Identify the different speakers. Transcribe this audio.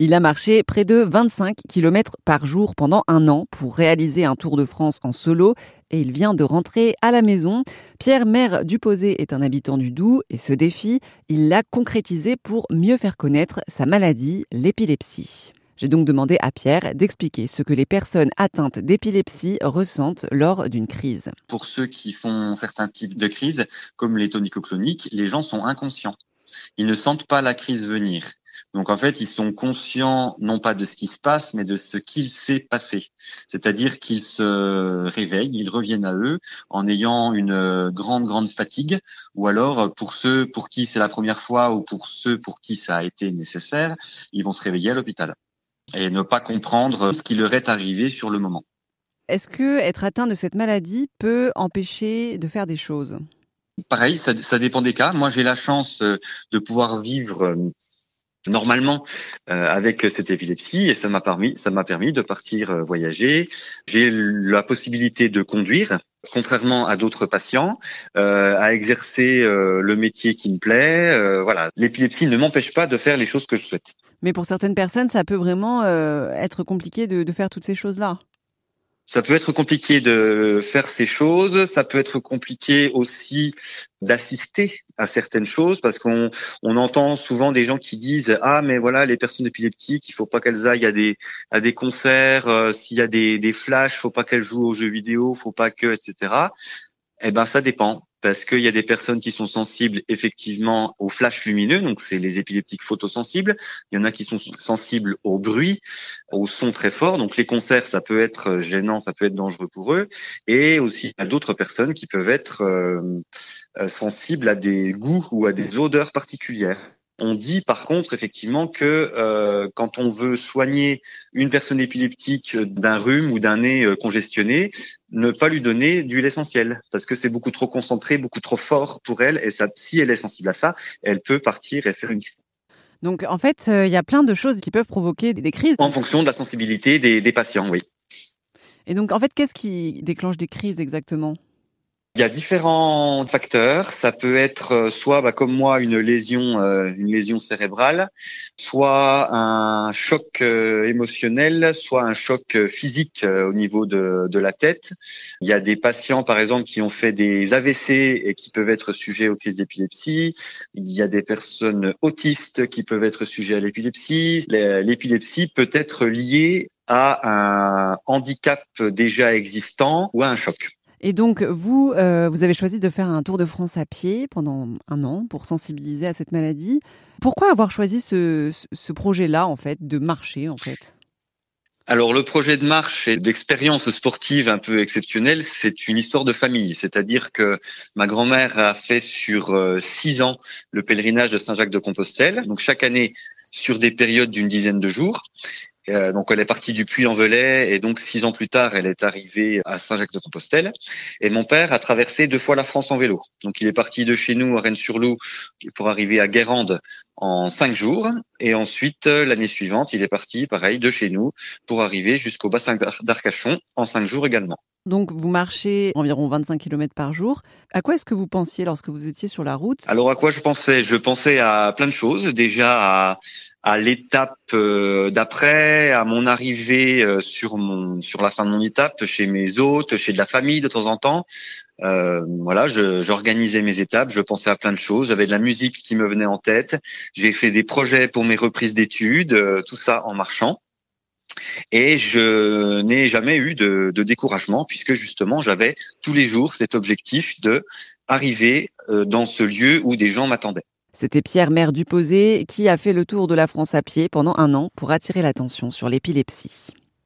Speaker 1: Il a marché près de 25 km par jour pendant un an pour réaliser un Tour de France en solo et il vient de rentrer à la maison. Pierre Maire Duposé est un habitant du Doubs et ce défi, il l'a concrétisé pour mieux faire connaître sa maladie, l'épilepsie. J'ai donc demandé à Pierre d'expliquer ce que les personnes atteintes d'épilepsie ressentent lors d'une crise.
Speaker 2: Pour ceux qui font certains types de crises, comme les tonicocloniques, les gens sont inconscients. Ils ne sentent pas la crise venir. Donc en fait, ils sont conscients non pas de ce qui se passe, mais de ce qu'il s'est passé. C'est-à-dire qu'ils se réveillent, ils reviennent à eux en ayant une grande, grande fatigue, ou alors pour ceux pour qui c'est la première fois ou pour ceux pour qui ça a été nécessaire, ils vont se réveiller à l'hôpital et ne pas comprendre ce qui leur est arrivé sur le moment.
Speaker 1: Est-ce que être atteint de cette maladie peut empêcher de faire des choses?
Speaker 2: Pareil, ça, ça, dépend des cas. Moi, j'ai la chance euh, de pouvoir vivre euh, normalement euh, avec cette épilepsie et ça m'a permis ça m'a permis de partir euh, voyager. J'ai la possibilité de conduire contrairement à d'autres patients euh, à exercer le métier qui me plaît. Voilà. L'épilepsie ne m'empêche pas de faire les choses que je souhaite.
Speaker 1: Mais pour certaines personnes ça peut vraiment être compliqué de, de faire toutes ces choses là
Speaker 2: ça peut être compliqué de faire ces choses, ça peut être compliqué aussi d'assister à certaines choses parce qu'on on entend souvent des gens qui disent ah mais voilà les personnes épileptiques il faut pas qu'elles aillent à des à des concerts. Euh, s'il y a des des flashs faut pas qu'elles jouent aux jeux vidéo faut pas que etc eh ben ça dépend parce qu'il y a des personnes qui sont sensibles effectivement au flash lumineux, donc c'est les épileptiques photosensibles. Il y en a qui sont sensibles au bruit, au son très fort. Donc les concerts, ça peut être gênant, ça peut être dangereux pour eux. Et aussi à d'autres personnes qui peuvent être euh, euh, sensibles à des goûts ou à des odeurs particulières. On dit par contre effectivement que euh, quand on veut soigner une personne épileptique d'un rhume ou d'un nez euh, congestionné, ne pas lui donner d'huile essentielle parce que c'est beaucoup trop concentré, beaucoup trop fort pour elle et ça, si elle est sensible à ça, elle peut partir et faire une crise.
Speaker 1: Donc en fait, euh, il y a plein de choses qui peuvent provoquer des crises.
Speaker 2: En fonction de la sensibilité des, des patients, oui.
Speaker 1: Et donc en fait, qu'est-ce qui déclenche des crises exactement?
Speaker 2: Il y a différents facteurs. Ça peut être euh, soit, bah, comme moi, une lésion, euh, une lésion cérébrale, soit un choc euh, émotionnel, soit un choc physique au niveau de, de, la tête. Il y a des patients, par exemple, qui ont fait des AVC et qui peuvent être sujets aux crises d'épilepsie. Il y a des personnes autistes qui peuvent être sujets à l'épilepsie. L'épilepsie peut être liée à un handicap déjà existant ou à un choc.
Speaker 1: Et donc, vous, euh, vous avez choisi de faire un tour de France à pied pendant un an pour sensibiliser à cette maladie. Pourquoi avoir choisi ce, ce projet-là, en fait, de marcher, en fait?
Speaker 2: Alors le projet de marche et d'expérience sportive un peu exceptionnelle, c'est une histoire de famille. C'est-à-dire que ma grand-mère a fait sur euh, six ans le pèlerinage de Saint-Jacques-de-Compostelle. Donc chaque année sur des périodes d'une dizaine de jours. Euh, donc elle est partie du Puy-en-Velay et donc six ans plus tard, elle est arrivée à Saint-Jacques-de-Compostelle. Et mon père a traversé deux fois la France en vélo. Donc il est parti de chez nous à Rennes-sur-Loup pour arriver à Guérande en cinq jours. Et ensuite, euh, l'année suivante, il est parti, pareil, de chez nous pour arriver jusqu'au bassin d'Arcachon en cinq jours également.
Speaker 1: Donc, vous marchez environ 25 km par jour. À quoi est-ce que vous pensiez lorsque vous étiez sur la route?
Speaker 2: Alors, à quoi je pensais? Je pensais à plein de choses. Déjà à, à l'étape euh, d'après, à mon arrivée euh, sur mon sur la fin de mon étape, chez mes hôtes, chez de la famille de temps en temps. Euh, voilà, j'organisais mes étapes, je pensais à plein de choses. J'avais de la musique qui me venait en tête. J'ai fait des projets pour mes reprises d'études, tout ça en marchant. Et je n'ai jamais eu de, de, découragement puisque justement j'avais tous les jours cet objectif de arriver euh, dans ce lieu où des gens m'attendaient.
Speaker 1: C'était Pierre Maire Duposé qui a fait le tour de la France à pied pendant un an pour attirer l'attention sur l'épilepsie.